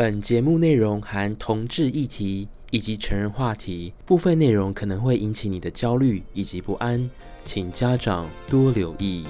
本节目内容含同志议题以及成人话题，部分内容可能会引起你的焦虑以及不安，请家长多留意。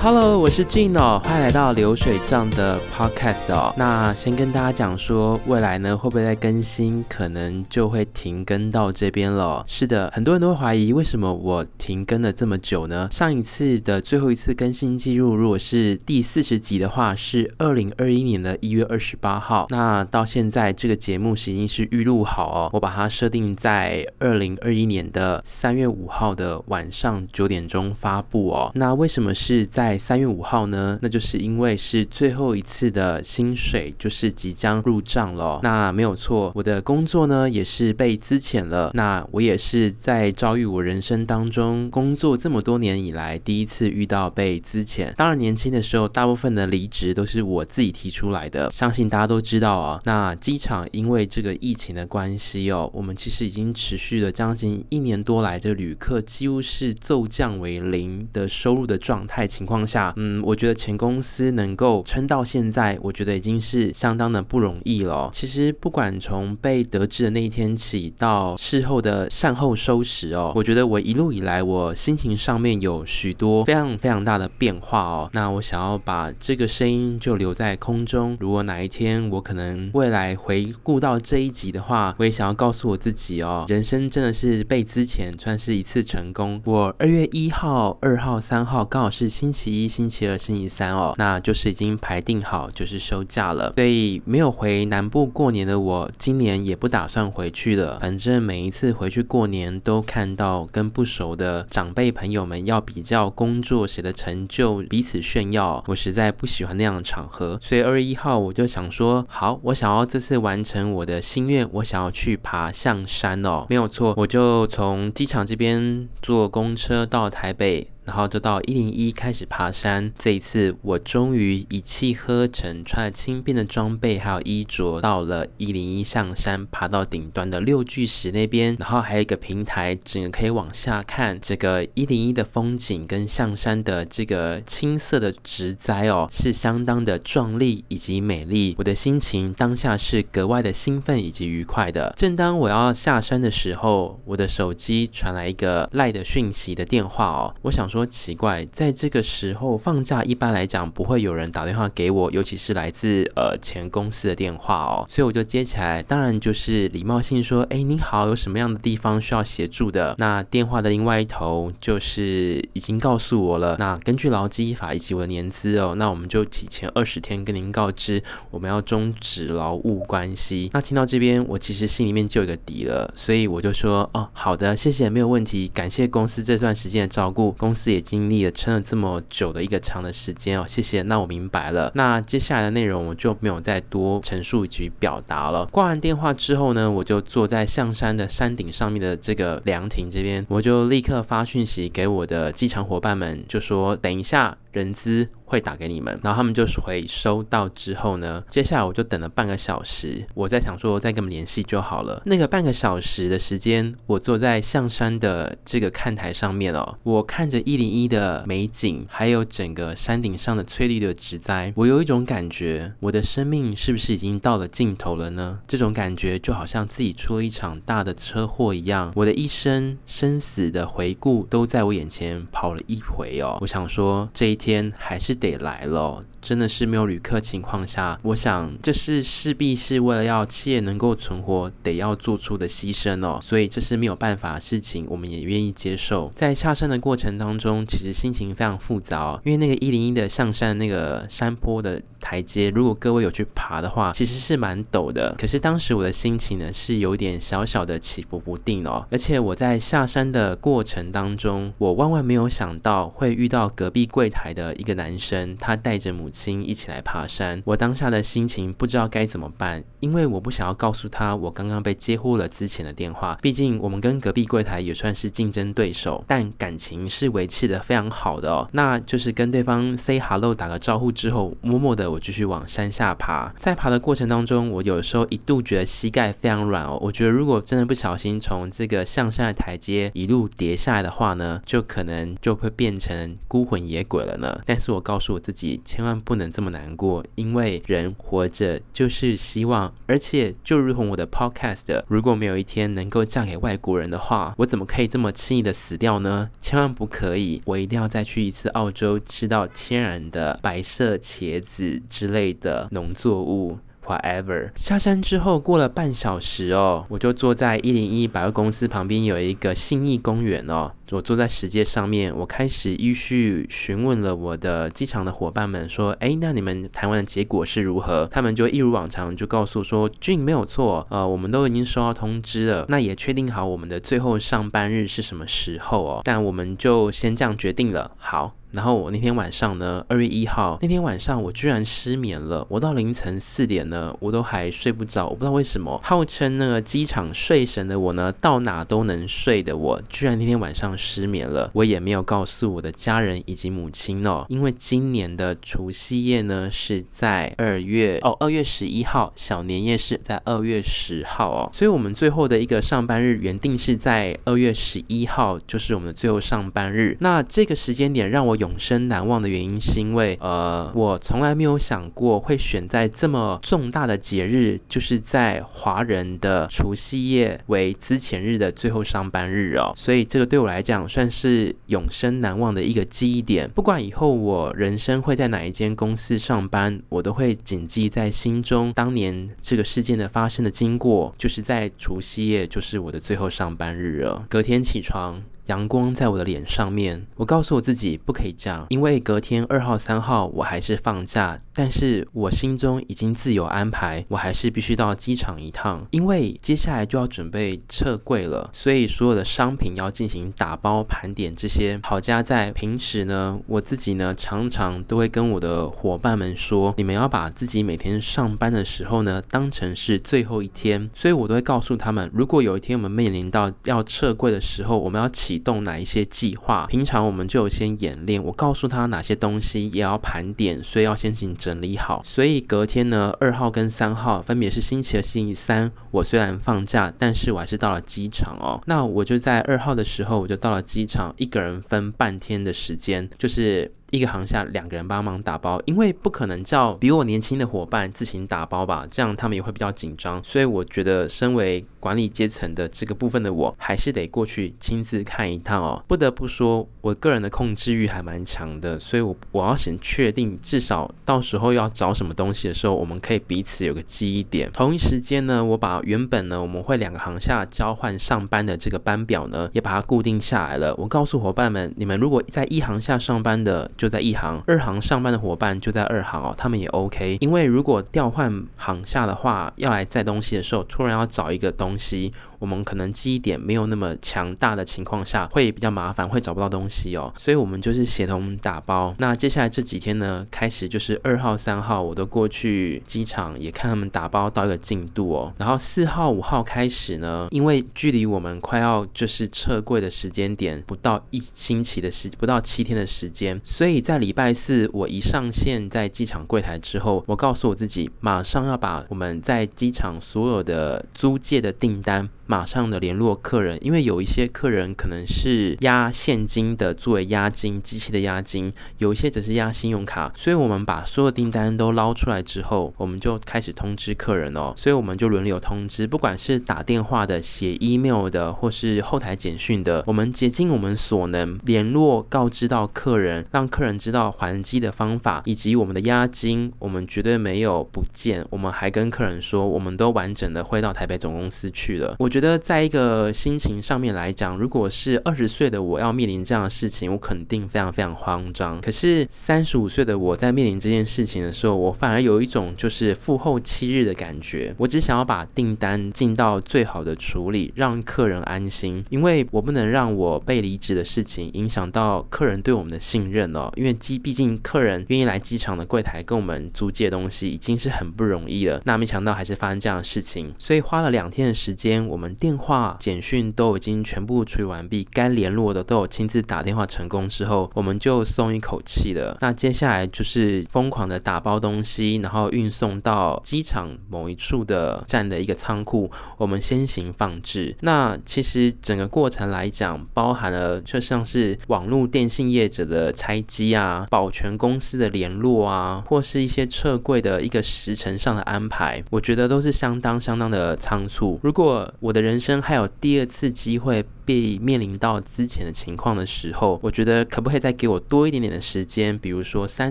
Hello，我是 Gino，欢迎来到流水账的 Podcast 哦。那先跟大家讲说，未来呢会不会再更新，可能就会停更到这边了。是的，很多人都会怀疑为什么我停更了这么久呢？上一次的最后一次更新记录，如果是第四十集的话，是二零二一年的一月二十八号。那到现在这个节目已经是预录好哦，我把它设定在二零二一年的三月五号的晚上九点钟发布哦。那为什么是在三月五号呢，那就是因为是最后一次的薪水，就是即将入账了。那没有错，我的工作呢也是被资遣了。那我也是在遭遇我人生当中工作这么多年以来第一次遇到被资遣。当然年轻的时候，大部分的离职都是我自己提出来的，相信大家都知道啊。那机场因为这个疫情的关系哦，我们其实已经持续了将近一年多来，这旅客几乎是骤降为零的收入的状态情况当下，嗯，我觉得前公司能够撑到现在，我觉得已经是相当的不容易了。其实不管从被得知的那一天起，到事后的善后收拾哦，我觉得我一路以来，我心情上面有许多非常非常大的变化哦。那我想要把这个声音就留在空中。如果哪一天我可能未来回顾到这一集的话，我也想要告诉我自己哦，人生真的是被资前算是一次成功。我二月一号、二号、三号刚好是星期。一、星期二、星期三哦，那就是已经排定好，就是休假了。所以没有回南部过年的我，今年也不打算回去了。反正每一次回去过年，都看到跟不熟的长辈朋友们要比较工作谁的成就，彼此炫耀，我实在不喜欢那样的场合。所以二月一号我就想说，好，我想要这次完成我的心愿，我想要去爬象山哦，没有错，我就从机场这边坐公车到台北。然后就到一零一开始爬山。这一次我终于一气呵成，穿了轻便的装备还有衣着，到了一零一象山，爬到顶端的六巨石那边。然后还有一个平台，整个可以往下看这个一零一的风景跟象山的这个青色的植栽哦，是相当的壮丽以及美丽。我的心情当下是格外的兴奋以及愉快的。正当我要下山的时候，我的手机传来一个赖的讯息的电话哦，我想说。说奇怪，在这个时候放假，一般来讲不会有人打电话给我，尤其是来自呃前公司的电话哦，所以我就接起来，当然就是礼貌性说：“哎，你好，有什么样的地方需要协助的？”那电话的另外一头就是已经告诉我了，那根据劳基法以及我的年资哦，那我们就提前二十天跟您告知我们要终止劳务关系。那听到这边，我其实心里面就有个底了，所以我就说：“哦，好的，谢谢，没有问题，感谢公司这段时间的照顾，公司。”也经历了撑了这么久的一个长的时间哦，谢谢。那我明白了。那接下来的内容我就没有再多陈述以及表达了。挂完电话之后呢，我就坐在象山的山顶上面的这个凉亭这边，我就立刻发讯息给我的机场伙伴们，就说等一下。人资会打给你们，然后他们就回收到之后呢，接下来我就等了半个小时，我在想说再跟他们联系就好了。那个半个小时的时间，我坐在象山的这个看台上面哦，我看着一零一的美景，还有整个山顶上的翠绿的植栽，我有一种感觉，我的生命是不是已经到了尽头了呢？这种感觉就好像自己出了一场大的车祸一样，我的一生生死的回顾都在我眼前跑了一回哦。我想说这一。天还是得来了。真的是没有旅客情况下，我想这是势必是为了要企业能够存活，得要做出的牺牲哦。所以这是没有办法的事情，我们也愿意接受。在下山的过程当中，其实心情非常复杂，因为那个一零一的象山那个山坡的台阶，如果各位有去爬的话，其实是蛮陡的。可是当时我的心情呢，是有点小小的起伏不定哦。而且我在下山的过程当中，我万万没有想到会遇到隔壁柜台的一个男生，她带着母亲一起来爬山。我当下的心情不知道该怎么办，因为我不想要告诉她我刚刚被接获了之前的电话，毕竟我们跟隔壁柜台也算是竞争对手，但感情是维持得非常好的哦。那就是跟对方 say hello 打个招呼之后，默默的我继续往山下爬。在爬的过程当中，我有时候一度觉得膝盖非常软哦。我觉得如果真的不小心从这个向下的台阶一路跌下来的话呢，就可能就会变成孤魂野鬼了呢。但是我告告诉我自己，千万不能这么难过，因为人活着就是希望。而且就如同我的 podcast，如果没有一天能够嫁给外国人的话，我怎么可以这么轻易的死掉呢？千万不可以，我一定要再去一次澳洲，吃到天然的白色茄子之类的农作物。Whatever，下山之后过了半小时哦，我就坐在一零一百货公司旁边有一个信义公园哦，我坐在石阶上面，我开始依序询问了我的机场的伙伴们说，哎，那你们台湾的结果是如何？他们就一如往常就告诉说，俊没有错，呃，我们都已经收到通知了，那也确定好我们的最后上班日是什么时候哦，但我们就先这样决定了，好。然后我那天晚上呢，二月一号那天晚上，我居然失眠了。我到凌晨四点呢，我都还睡不着。我不知道为什么，号称那个机场睡神的我呢，到哪都能睡的我，居然那天晚上失眠了。我也没有告诉我的家人以及母亲哦，因为今年的除夕夜呢是在二月哦，二月十一号，小年夜是在二月十号哦，所以我们最后的一个上班日原定是在二月十一号，就是我们的最后上班日。那这个时间点让我。永生难忘的原因是因为，呃，我从来没有想过会选在这么重大的节日，就是在华人的除夕夜为资前日的最后上班日哦，所以这个对我来讲算是永生难忘的一个记忆点。不管以后我人生会在哪一间公司上班，我都会谨记在心中。当年这个事件的发生的经过，就是在除夕夜，就是我的最后上班日了。隔天起床。阳光在我的脸上面，我告诉我自己不可以这样，因为隔天二号、三号我还是放假，但是我心中已经自有安排，我还是必须到机场一趟，因为接下来就要准备撤柜了，所以所有的商品要进行打包盘点。这些好家在平时呢，我自己呢常常都会跟我的伙伴们说，你们要把自己每天上班的时候呢当成是最后一天，所以我都会告诉他们，如果有一天我们面临到要撤柜的时候，我们要起。动哪一些计划？平常我们就有先演练。我告诉他哪些东西也要盘点，所以要先行整理好。所以隔天呢，二号跟三号分别是星期二、星期三。我虽然放假，但是我还是到了机场哦。那我就在二号的时候，我就到了机场，一个人分半天的时间，就是。一个航下两个人帮忙打包，因为不可能叫比我年轻的伙伴自行打包吧，这样他们也会比较紧张。所以我觉得，身为管理阶层的这个部分的我，还是得过去亲自看一趟哦。不得不说，我个人的控制欲还蛮强的，所以我我要先确定，至少到时候要找什么东西的时候，我们可以彼此有个记忆点。同一时间呢，我把原本呢我们会两个航下交换上班的这个班表呢，也把它固定下来了。我告诉伙伴们，你们如果在一航下上班的，就在一行，二行上班的伙伴就在二行哦，他们也 OK。因为如果调换行下的话，要来载东西的时候，突然要找一个东西。我们可能记忆点没有那么强大的情况下，会比较麻烦，会找不到东西哦。所以，我们就是协同打包。那接下来这几天呢，开始就是二号、三号，我都过去机场也看他们打包到一个进度哦。然后四号、五号开始呢，因为距离我们快要就是撤柜的时间点不到一星期的时，不到七天的时间，所以在礼拜四我一上线在机场柜台之后，我告诉我自己，马上要把我们在机场所有的租借的订单。马上的联络客人，因为有一些客人可能是押现金的作为押金，机器的押金，有一些只是押信用卡，所以我们把所有订单都捞出来之后，我们就开始通知客人哦，所以我们就轮流通知，不管是打电话的、写 email 的，或是后台简讯的，我们竭尽我们所能联络告知到客人，让客人知道还机的方法，以及我们的押金，我们绝对没有不见，我们还跟客人说，我们都完整的汇到台北总公司去了，我觉觉得在一个心情上面来讲，如果是二十岁的我要面临这样的事情，我肯定非常非常慌张。可是三十五岁的我在面临这件事情的时候，我反而有一种就是父后七日的感觉。我只想要把订单尽到最好的处理，让客人安心，因为我不能让我被离职的事情影响到客人对我们的信任哦。因为机毕竟客人愿意来机场的柜台跟我们租借东西，已经是很不容易了。那没想到还是发生这样的事情，所以花了两天的时间，我们电话、简讯都已经全部处理完毕，该联络的都有亲自打电话成功之后，我们就松一口气了。那接下来就是疯狂的打包东西，然后运送到机场某一处的站的一个仓库，我们先行放置。那其实整个过程来讲，包含了就像是网络电信业者的拆机啊，保全公司的联络啊，或是一些撤柜的一个时程上的安排，我觉得都是相当相当的仓促。如果我的人生还有第二次机会，被面临到之前的情况的时候，我觉得可不可以再给我多一点点的时间？比如说三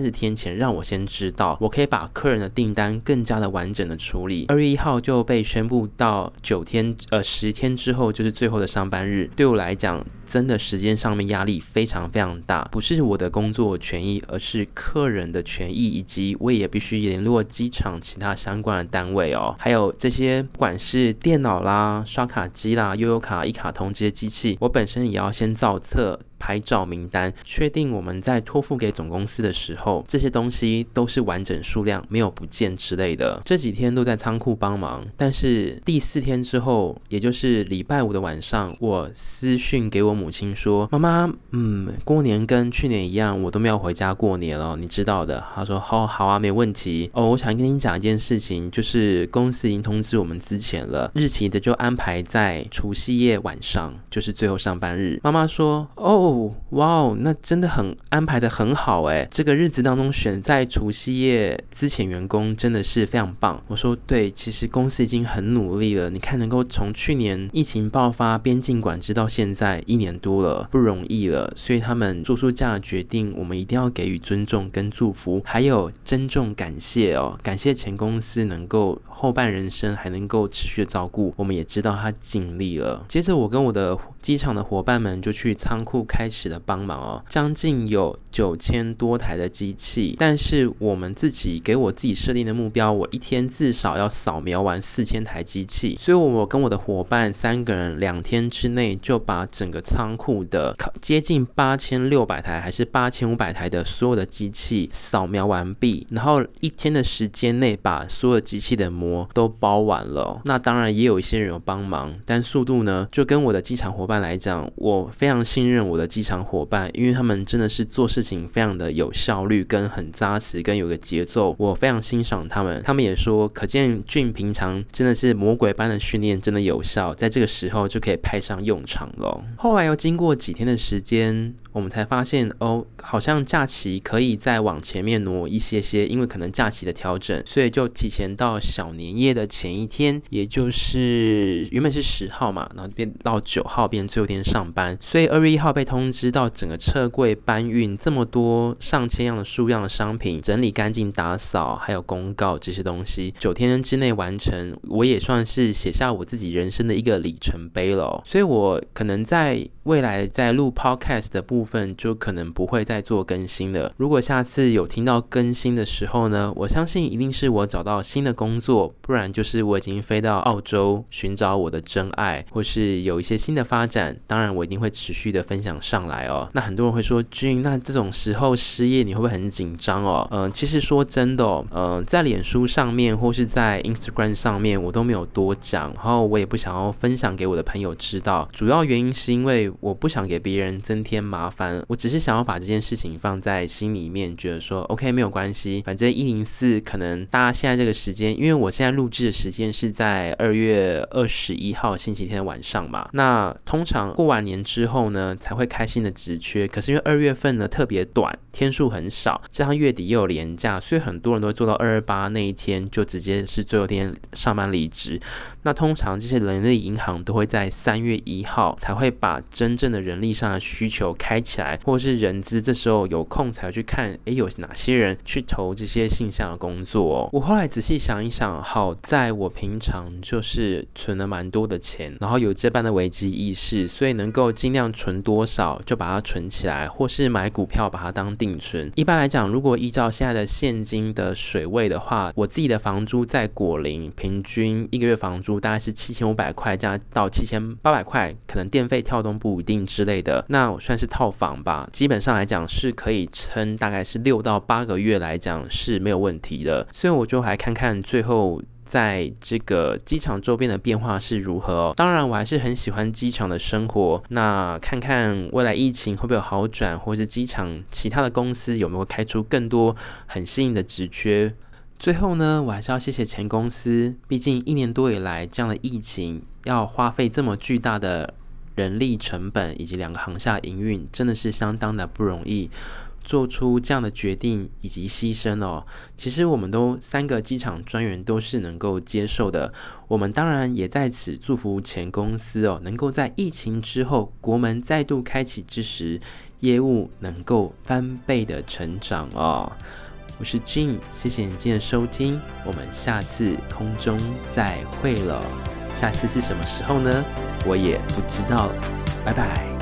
十天前，让我先知道，我可以把客人的订单更加的完整的处理。二月一号就被宣布到九天，呃，十天之后就是最后的上班日。对我来讲，真的时间上面压力非常非常大，不是我的工作权益，而是客人的权益，以及我也必须联络机场其他相关的单位哦，还有这些不管是电脑啦、刷卡机啦、悠游卡、一卡通这些机。我本身也要先造册。拍照名单，确定我们在托付给总公司的时候，这些东西都是完整数量，没有不见之类的。这几天都在仓库帮忙，但是第四天之后，也就是礼拜五的晚上，我私讯给我母亲说：“妈妈，嗯，过年跟去年一样，我都没有回家过年了，你知道的。”她说：“好，好啊，没问题。哦，我想跟你讲一件事情，就是公司已经通知我们资遣了，日期的就安排在除夕夜晚上，就是最后上班日。”妈妈说：“哦。”哦，哇哦，那真的很安排得很好诶。这个日子当中选在除夕夜之前员工真的是非常棒。我说对，其实公司已经很努力了。你看，能够从去年疫情爆发、边境管制到现在一年多了，不容易了。所以他们做出这样的决定，我们一定要给予尊重跟祝福，还有珍重感谢哦。感谢前公司能够后半人生还能够持续的照顾，我们也知道他尽力了。接着，我跟我的机场的伙伴们就去仓库。开始了帮忙哦，将近有九千多台的机器，但是我们自己给我自己设定的目标，我一天至少要扫描完四千台机器，所以我跟我的伙伴三个人两天之内就把整个仓库的接近八千六百台还是八千五百台的所有的机器扫描完毕，然后一天的时间内把所有机器的膜都包完了。那当然也有一些人有帮忙，但速度呢，就跟我的机场伙伴来讲，我非常信任我的。机场伙伴，因为他们真的是做事情非常的有效率，跟很扎实，跟有个节奏，我非常欣赏他们。他们也说，可见俊平常真的是魔鬼般的训练，真的有效，在这个时候就可以派上用场了。后来又经过几天的时间，我们才发现，哦，好像假期可以再往前面挪一些些，因为可能假期的调整，所以就提前到小年夜的前一天，也就是原本是十号嘛，然后变到九号变最后一天上班，所以二月一号被通。知到整个车柜搬运这么多上千样的数样的商品，整理干净、打扫，还有公告这些东西，九天之内完成，我也算是写下我自己人生的一个里程碑了。所以，我可能在未来在录 podcast 的部分，就可能不会再做更新了。如果下次有听到更新的时候呢，我相信一定是我找到新的工作，不然就是我已经飞到澳洲寻找我的真爱，或是有一些新的发展。当然，我一定会持续的分享上。来哦，那很多人会说君，那这种时候失业你会不会很紧张哦？嗯、其实说真的哦，嗯、呃，在脸书上面或是在 Instagram 上面，我都没有多讲，然后我也不想要分享给我的朋友知道。主要原因是因为我不想给别人增添麻烦，我只是想要把这件事情放在心里面，觉得说 OK 没有关系，反正一零四可能大家现在这个时间，因为我现在录制的时间是在二月二十一号星期天晚上嘛，那通常过完年之后呢，才会开。新的职缺，可是因为二月份呢特别短，天数很少，加上月底又有连假，所以很多人都会做到二二八那一天就直接是最后一天上班离职。那通常这些人力银行都会在三月一号才会把真正的人力上的需求开起来，或是人资这时候有空才去看，诶，有哪些人去投这些性向的工作。我后来仔细想一想，好在我平常就是存了蛮多的钱，然后有这般的危机意识，所以能够尽量存多少就把它存起来，或是买股票把它当定存。一般来讲，如果依照现在的现金的水位的话，我自己的房租在果林平均一个月房租大概是七千五百块，加到七千八百块，可能电费跳动不一定之类的，那我算是套房吧。基本上来讲是可以撑，大概是六到八个月来讲是没有问题的。所以我就来看看最后在这个机场周边的变化是如何。当然，我还是很喜欢机场的生活。那看看未来疫情会不会有好转，或是机场其他的公司有没有开出更多很新颖的职缺。最后呢，我还是要谢谢前公司，毕竟一年多以来这样的疫情，要花费这么巨大的人力成本，以及两个航厦营运，真的是相当的不容易，做出这样的决定以及牺牲哦。其实我们都三个机场专员都是能够接受的，我们当然也在此祝福前公司哦，能够在疫情之后，国门再度开启之时，业务能够翻倍的成长哦。我是 Jin，谢谢你今天的收听，我们下次空中再会了。下次是什么时候呢？我也不知道。拜拜。